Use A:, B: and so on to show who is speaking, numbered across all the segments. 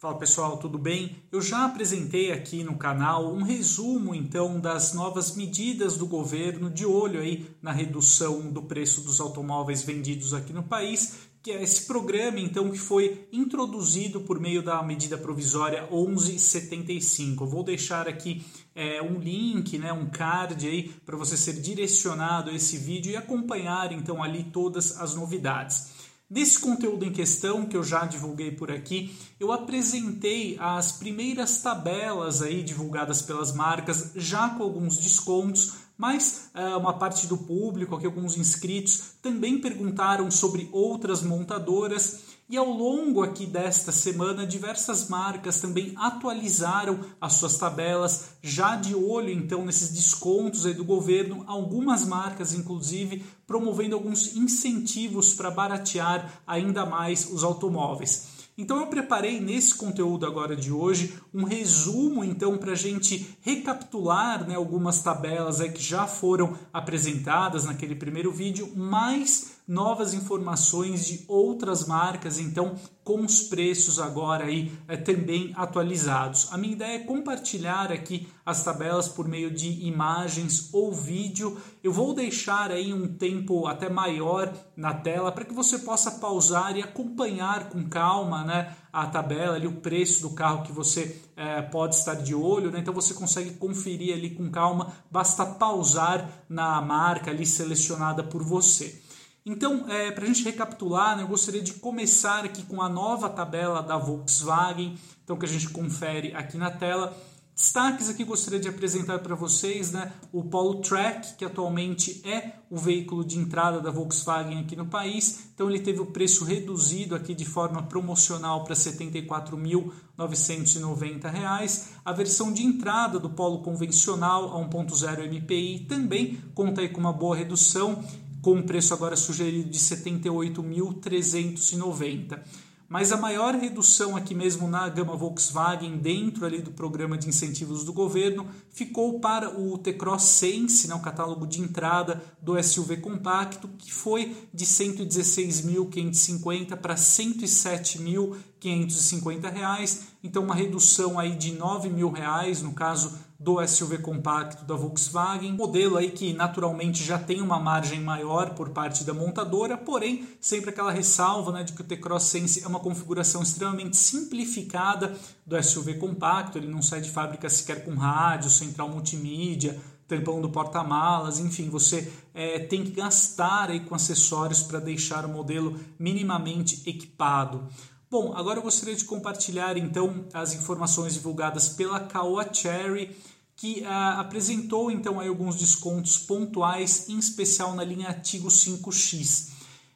A: Fala pessoal, tudo bem? Eu já apresentei aqui no canal um resumo então das novas medidas do governo de olho aí na redução do preço dos automóveis vendidos aqui no país, que é esse programa então que foi introduzido por meio da medida provisória 1175. Eu vou deixar aqui é, um link, né, um card aí para você ser direcionado a esse vídeo e acompanhar então ali todas as novidades. Nesse conteúdo em questão, que eu já divulguei por aqui, eu apresentei as primeiras tabelas aí divulgadas pelas marcas, já com alguns descontos, mas uh, uma parte do público, aqui alguns inscritos, também perguntaram sobre outras montadoras e ao longo aqui desta semana, diversas marcas também atualizaram as suas tabelas, já de olho então nesses descontos aí do governo, algumas marcas inclusive promovendo alguns incentivos para baratear ainda mais os automóveis. Então eu preparei nesse conteúdo agora de hoje um resumo então para a gente recapitular né, algumas tabelas que já foram apresentadas naquele primeiro vídeo, mais novas informações de outras marcas, então com os preços agora aí é, também atualizados. A minha ideia é compartilhar aqui as tabelas por meio de imagens ou vídeo. Eu vou deixar aí um tempo até maior na tela para que você possa pausar e acompanhar com calma, né? a tabela ali, o preço do carro que você é, pode estar de olho, né? então você consegue conferir ali com calma, basta pausar na marca ali selecionada por você. Então, é, para a gente recapitular, né, eu gostaria de começar aqui com a nova tabela da Volkswagen, então que a gente confere aqui na tela. Destaques aqui gostaria de apresentar para vocês né, o Polo Track, que atualmente é o veículo de entrada da Volkswagen aqui no país. Então ele teve o preço reduzido aqui de forma promocional para R$ 74.990. A versão de entrada do Polo convencional a 1.0 MPI também conta aí com uma boa redução com um preço agora sugerido de 78.390. Mas a maior redução aqui mesmo na gama Volkswagen, dentro ali do programa de incentivos do governo, ficou para o T-Cross Sense, né, o catálogo de entrada do SUV compacto, que foi de 116.550 para 107.550 reais, então uma redução aí de 9 mil reais, no caso do SUV compacto da Volkswagen, modelo aí que naturalmente já tem uma margem maior por parte da montadora, porém sempre aquela ressalva né, de que o T-Cross Sense é uma configuração extremamente simplificada do SUV compacto, ele não sai de fábrica sequer com rádio, central multimídia, tampão do porta-malas, enfim, você é, tem que gastar aí com acessórios para deixar o modelo minimamente equipado. Bom, agora eu gostaria de compartilhar então as informações divulgadas pela Caoa Cherry, que ah, apresentou então aí alguns descontos pontuais, em especial na linha Artigo 5X.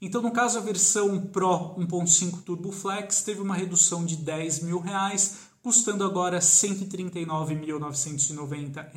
A: Então, no caso, a versão Pro 1.5 Turbo Flex teve uma redução de 10 mil reais, custando agora R$ 139.990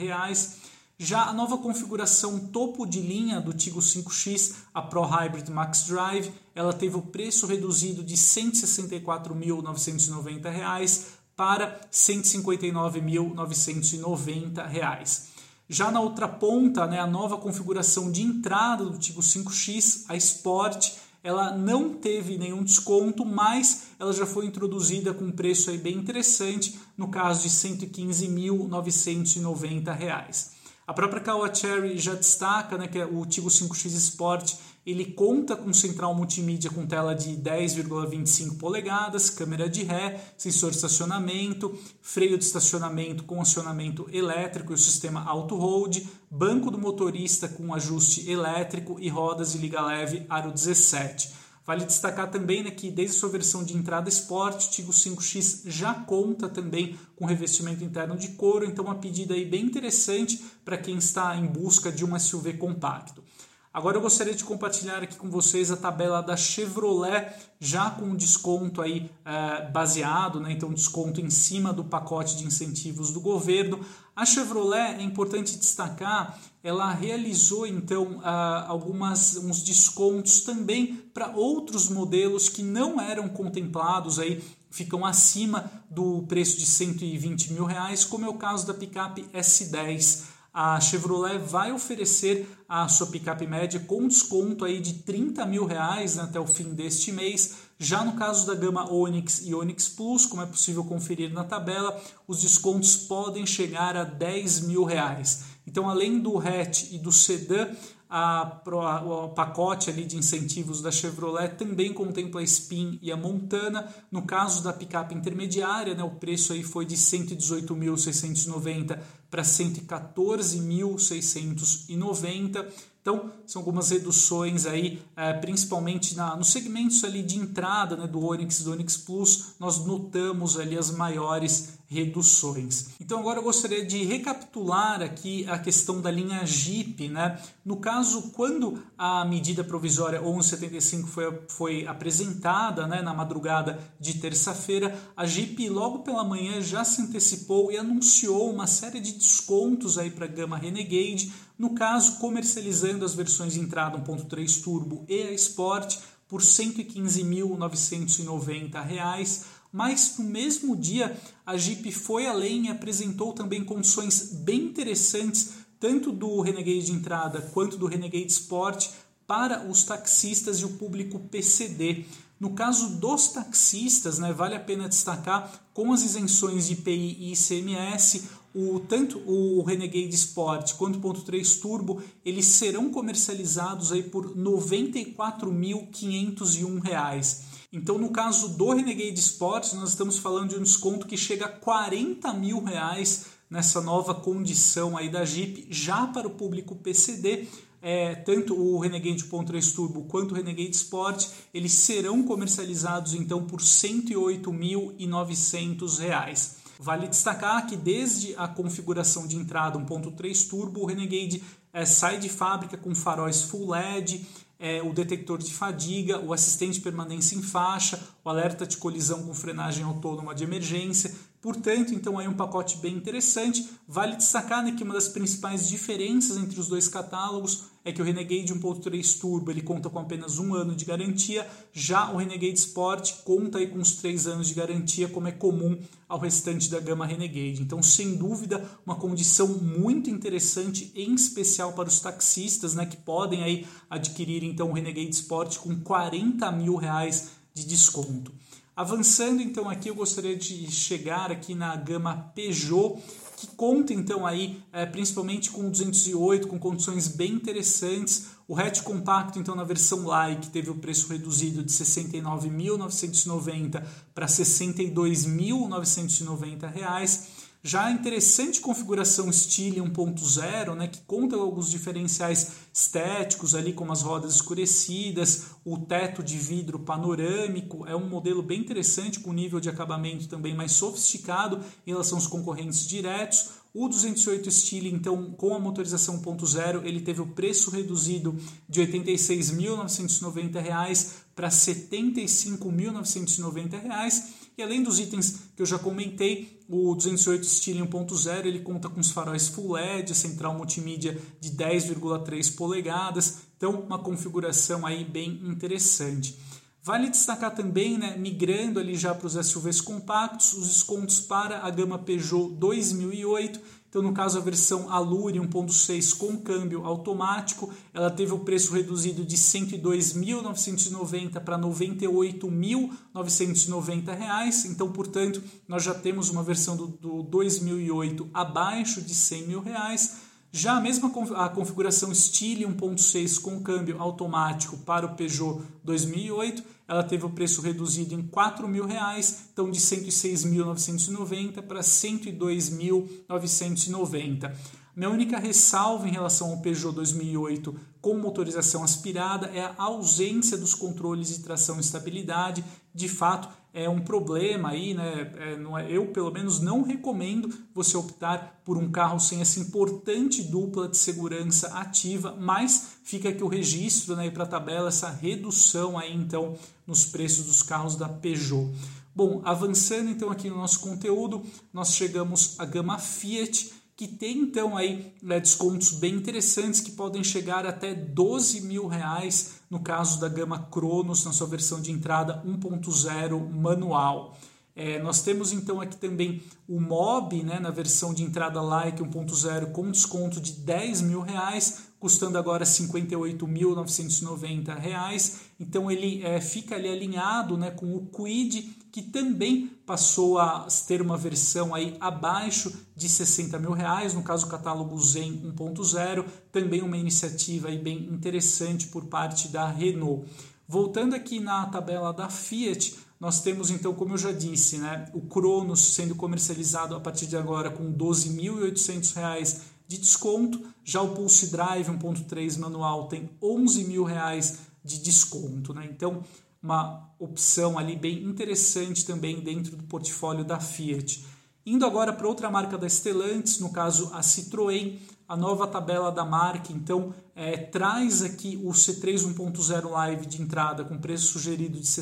A: já a nova configuração topo de linha do Tigo 5X, a Pro Hybrid Max Drive, ela teve o preço reduzido de R$ 164.990 para R$ 159.990. Já na outra ponta, né, a nova configuração de entrada do Tigo 5X, a Sport, ela não teve nenhum desconto, mas ela já foi introduzida com um preço aí bem interessante, no caso de R$ 115.990. A própria Caoa Cherry já destaca né, que é o Tigo 5X Sport ele conta com central multimídia com tela de 10,25 polegadas, câmera de ré, sensor de estacionamento, freio de estacionamento com acionamento elétrico e o sistema auto hold, banco do motorista com ajuste elétrico e rodas de liga leve aro 17. Vale destacar também né, que desde sua versão de entrada Sport, o Tigo 5X já conta também com revestimento interno de couro, então uma pedida aí bem interessante para quem está em busca de um SUV compacto. Agora eu gostaria de compartilhar aqui com vocês a tabela da Chevrolet, já com desconto aí é, baseado, né? então desconto em cima do pacote de incentivos do governo. A Chevrolet, é importante destacar, ela realizou então uh, algumas uns descontos também para outros modelos que não eram contemplados aí ficam acima do preço de 120 mil reais, como é o caso da picape S10 a Chevrolet vai oferecer a sua picape média com desconto aí de 30 mil reais né, até o fim deste mês. Já no caso da gama Onix e Onix Plus, como é possível conferir na tabela, os descontos podem chegar a 10 mil reais. Então, além do hatch e do sedã, a, o pacote ali de incentivos da Chevrolet também contempla a Spin e a Montana. No caso da picape intermediária, né, o preço aí foi de 118.690 para 114.690. Então, são algumas reduções aí, é, principalmente na, nos segmentos ali de entrada né, do Onix e do Onix Plus, nós notamos ali as maiores reduções. Então agora eu gostaria de recapitular aqui a questão da linha Jeep, né? No caso, quando a medida provisória 1175 foi, foi apresentada, né, na madrugada de terça-feira, a Jeep logo pela manhã já se antecipou e anunciou uma série de descontos aí para a gama Renegade, no caso comercializando as versões entrada 1.3 turbo e a Sport por R$ 115.990 mas no mesmo dia a Jeep foi além e apresentou também condições bem interessantes, tanto do Renegade de entrada quanto do Renegade Sport, para os taxistas e o público PCD. No caso dos taxistas, né, vale a pena destacar com as isenções de IPI e ICMS, o, tanto o Renegade Sport quanto o Ponto 3 Turbo, eles serão comercializados aí por R$ 94.501. Então, no caso do Renegade Sports, nós estamos falando de um desconto que chega a 40 mil reais nessa nova condição aí da Jeep, já para o público PCD. É, tanto o Renegade 1.3 Turbo quanto o Renegade Sport, eles serão comercializados então por R$ 108.900. Vale destacar que desde a configuração de entrada 1.3 Turbo, o Renegade é, sai de fábrica com faróis Full LED, é, o detector de fadiga, o assistente permanência em faixa, o alerta de colisão com frenagem autônoma de emergência. Portanto, então aí um pacote bem interessante. Vale destacar né, que uma das principais diferenças entre os dois catálogos é que o Renegade 1.3 Turbo ele conta com apenas um ano de garantia, já o Renegade Sport conta aí com os três anos de garantia, como é comum ao restante da gama Renegade. Então, sem dúvida, uma condição muito interessante, em especial para os taxistas, né, que podem aí adquirir então o Renegade Sport com 40 mil reais de desconto. Avançando então aqui, eu gostaria de chegar aqui na gama Peugeot, que conta então aí é, principalmente com 208, com condições bem interessantes. O hatch compacto então na versão Like teve o preço reduzido de 69.990 para 62.990 reais já a interessante configuração Stile 1.0, né, que conta alguns diferenciais estéticos ali, como as rodas escurecidas, o teto de vidro panorâmico, é um modelo bem interessante, com nível de acabamento também mais sofisticado em relação aos concorrentes diretos. O 208 Stile, então, com a motorização 1.0, ele teve o preço reduzido de R$ 86.990 para R$ 75.990 e além dos itens que eu já comentei, o 208 Style 1.0 ele conta com os faróis Full LED, central multimídia de 10,3 polegadas, então uma configuração aí bem interessante. Vale destacar também, né, migrando ali já para os SUVs compactos, os descontos para a gama Peugeot 2008 então, no caso, a versão Allure 1.6 com câmbio automático, ela teve o preço reduzido de R$ 102.990 para 98.990 reais. Então, portanto, nós já temos uma versão do, do 2008 abaixo de 100 mil reais. Já a mesma a configuração Stile 1.6 com câmbio automático para o Peugeot 2008, ela teve o preço reduzido em R$ 4.000, então de R$ 106.990 para R$ 102.990. Minha única ressalva em relação ao Peugeot 2008 com motorização aspirada é a ausência dos controles de tração e estabilidade. De fato, é um problema aí, né? É, não é, eu, pelo menos, não recomendo você optar por um carro sem essa importante dupla de segurança ativa, mas fica aqui o registro né, para a tabela, essa redução aí, então, nos preços dos carros da Peugeot. Bom, avançando então aqui no nosso conteúdo, nós chegamos à gama Fiat, que tem então aí né, descontos bem interessantes que podem chegar até 12 mil reais no caso da gama Cronos na sua versão de entrada 1.0 manual. É, nós temos então aqui também o MOB, né, na versão de entrada Like 1.0 com desconto de 10 mil reais, custando agora R$ 58.990. Então ele é, fica ali alinhado né, com o Quid, que também passou a ter uma versão aí abaixo de 60 mil reais, no caso o catálogo Zen 1.0, também uma iniciativa aí bem interessante por parte da Renault. Voltando aqui na tabela da Fiat, nós temos então, como eu já disse, né, o Cronos sendo comercializado a partir de agora com R$ 12.800 de desconto, já o Pulse Drive 1.3 manual tem R$ 11.000 de desconto. Né? Então, uma opção ali bem interessante também dentro do portfólio da Fiat. Indo agora para outra marca da Stellantis, no caso a Citroën, a nova tabela da marca, então é, traz aqui o C3 1.0 Live de entrada com preço sugerido de R$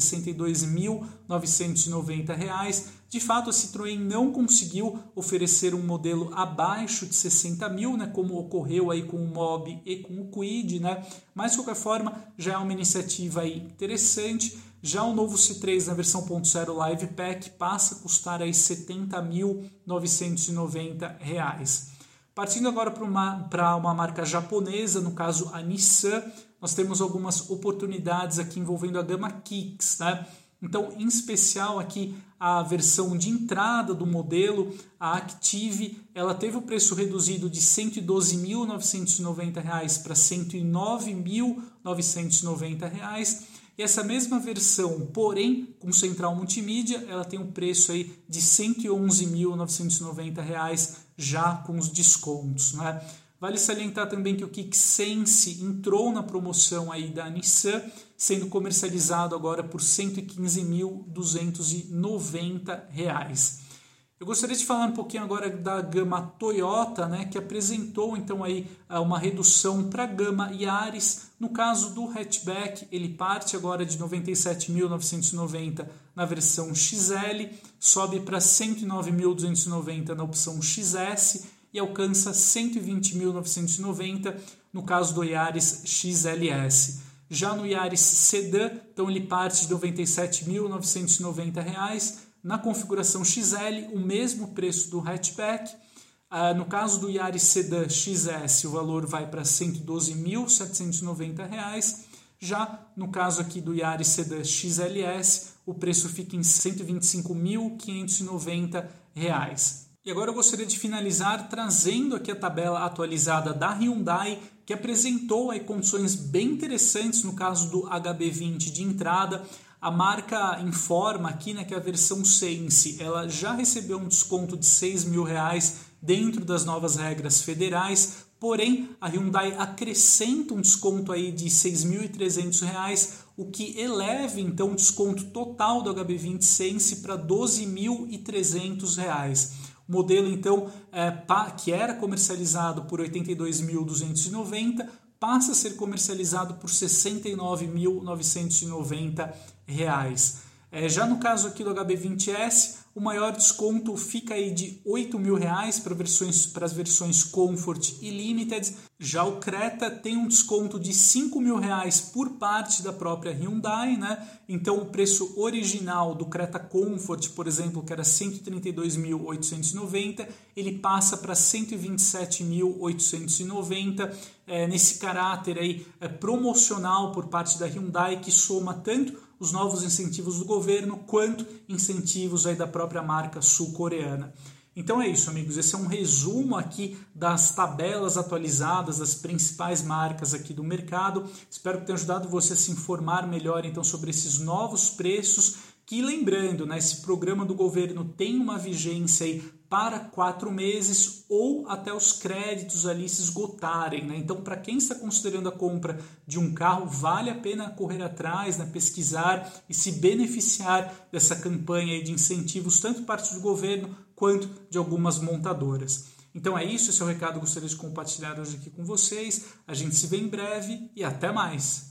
A: 62.990. De fato, a Citroën não conseguiu oferecer um modelo abaixo de 60 mil, né, como ocorreu aí com o Mob e com o Quid, né? mas de qualquer forma já é uma iniciativa aí interessante. Já o novo C3 na versão 1.0 Live Pack passa a custar aí R$ 70.990. Partindo agora para uma, para uma marca japonesa, no caso a Nissan, nós temos algumas oportunidades aqui envolvendo a gama Kicks, né? Então, em especial aqui a versão de entrada do modelo, a Active, ela teve o preço reduzido de R$ 112.990 para R$ 109.990 e essa mesma versão, porém com central multimídia, ela tem um preço aí de R$ 111.990 já com os descontos. Né? Vale salientar também que o KickSense entrou na promoção aí da Nissan, sendo comercializado agora por R$ 115.290. Eu gostaria de falar um pouquinho agora da gama Toyota, né, que apresentou então aí ah, uma redução para a gama Yaris. No caso do hatchback, ele parte agora de 97.990 na versão XL, sobe para 109.290 na opção XS e alcança 120.990 no caso do Yaris XLS. Já no Yaris Sedan, então ele parte de R$ 97.990 na configuração XL, o mesmo preço do hatchback. Uh, no caso do Yaris Sedan XS, o valor vai para R$ 112.790. Já no caso aqui do Yaris Sedan XLS, o preço fica em R$ 125.590. E agora eu gostaria de finalizar trazendo aqui a tabela atualizada da Hyundai, que apresentou aí condições bem interessantes no caso do HB20 de entrada. A marca informa aqui né, que a versão Sense ela já recebeu um desconto de 6 mil reais dentro das novas regras federais, porém a Hyundai acrescenta um desconto aí de 6.300 reais, o que eleva então o desconto total do HB20 Sense para 12.300 reais. O modelo então é, que era comercializado por 82.290 passa a ser comercializado por R$ 69.990. É, já no caso aqui do HB20S, o maior desconto fica aí de R$ mil reais para versões para as versões Comfort e Limited. Já o Creta tem um desconto de R$ mil reais por parte da própria Hyundai, né? Então o preço original do Creta Comfort, por exemplo, que era 132.890, ele passa para 127.890 é, nesse caráter aí é, promocional por parte da Hyundai que soma tanto os novos incentivos do governo quanto incentivos aí da própria marca sul-coreana. Então é isso, amigos. Esse é um resumo aqui das tabelas atualizadas das principais marcas aqui do mercado. Espero que tenha ajudado você a se informar melhor então sobre esses novos preços. Que lembrando, né, esse programa do governo tem uma vigência aí para quatro meses ou até os créditos ali se esgotarem. Né? Então, para quem está considerando a compra de um carro, vale a pena correr atrás, né? pesquisar e se beneficiar dessa campanha de incentivos, tanto parte do governo quanto de algumas montadoras. Então é isso, esse é o recado que eu gostaria de compartilhar hoje aqui com vocês. A gente se vê em breve e até mais!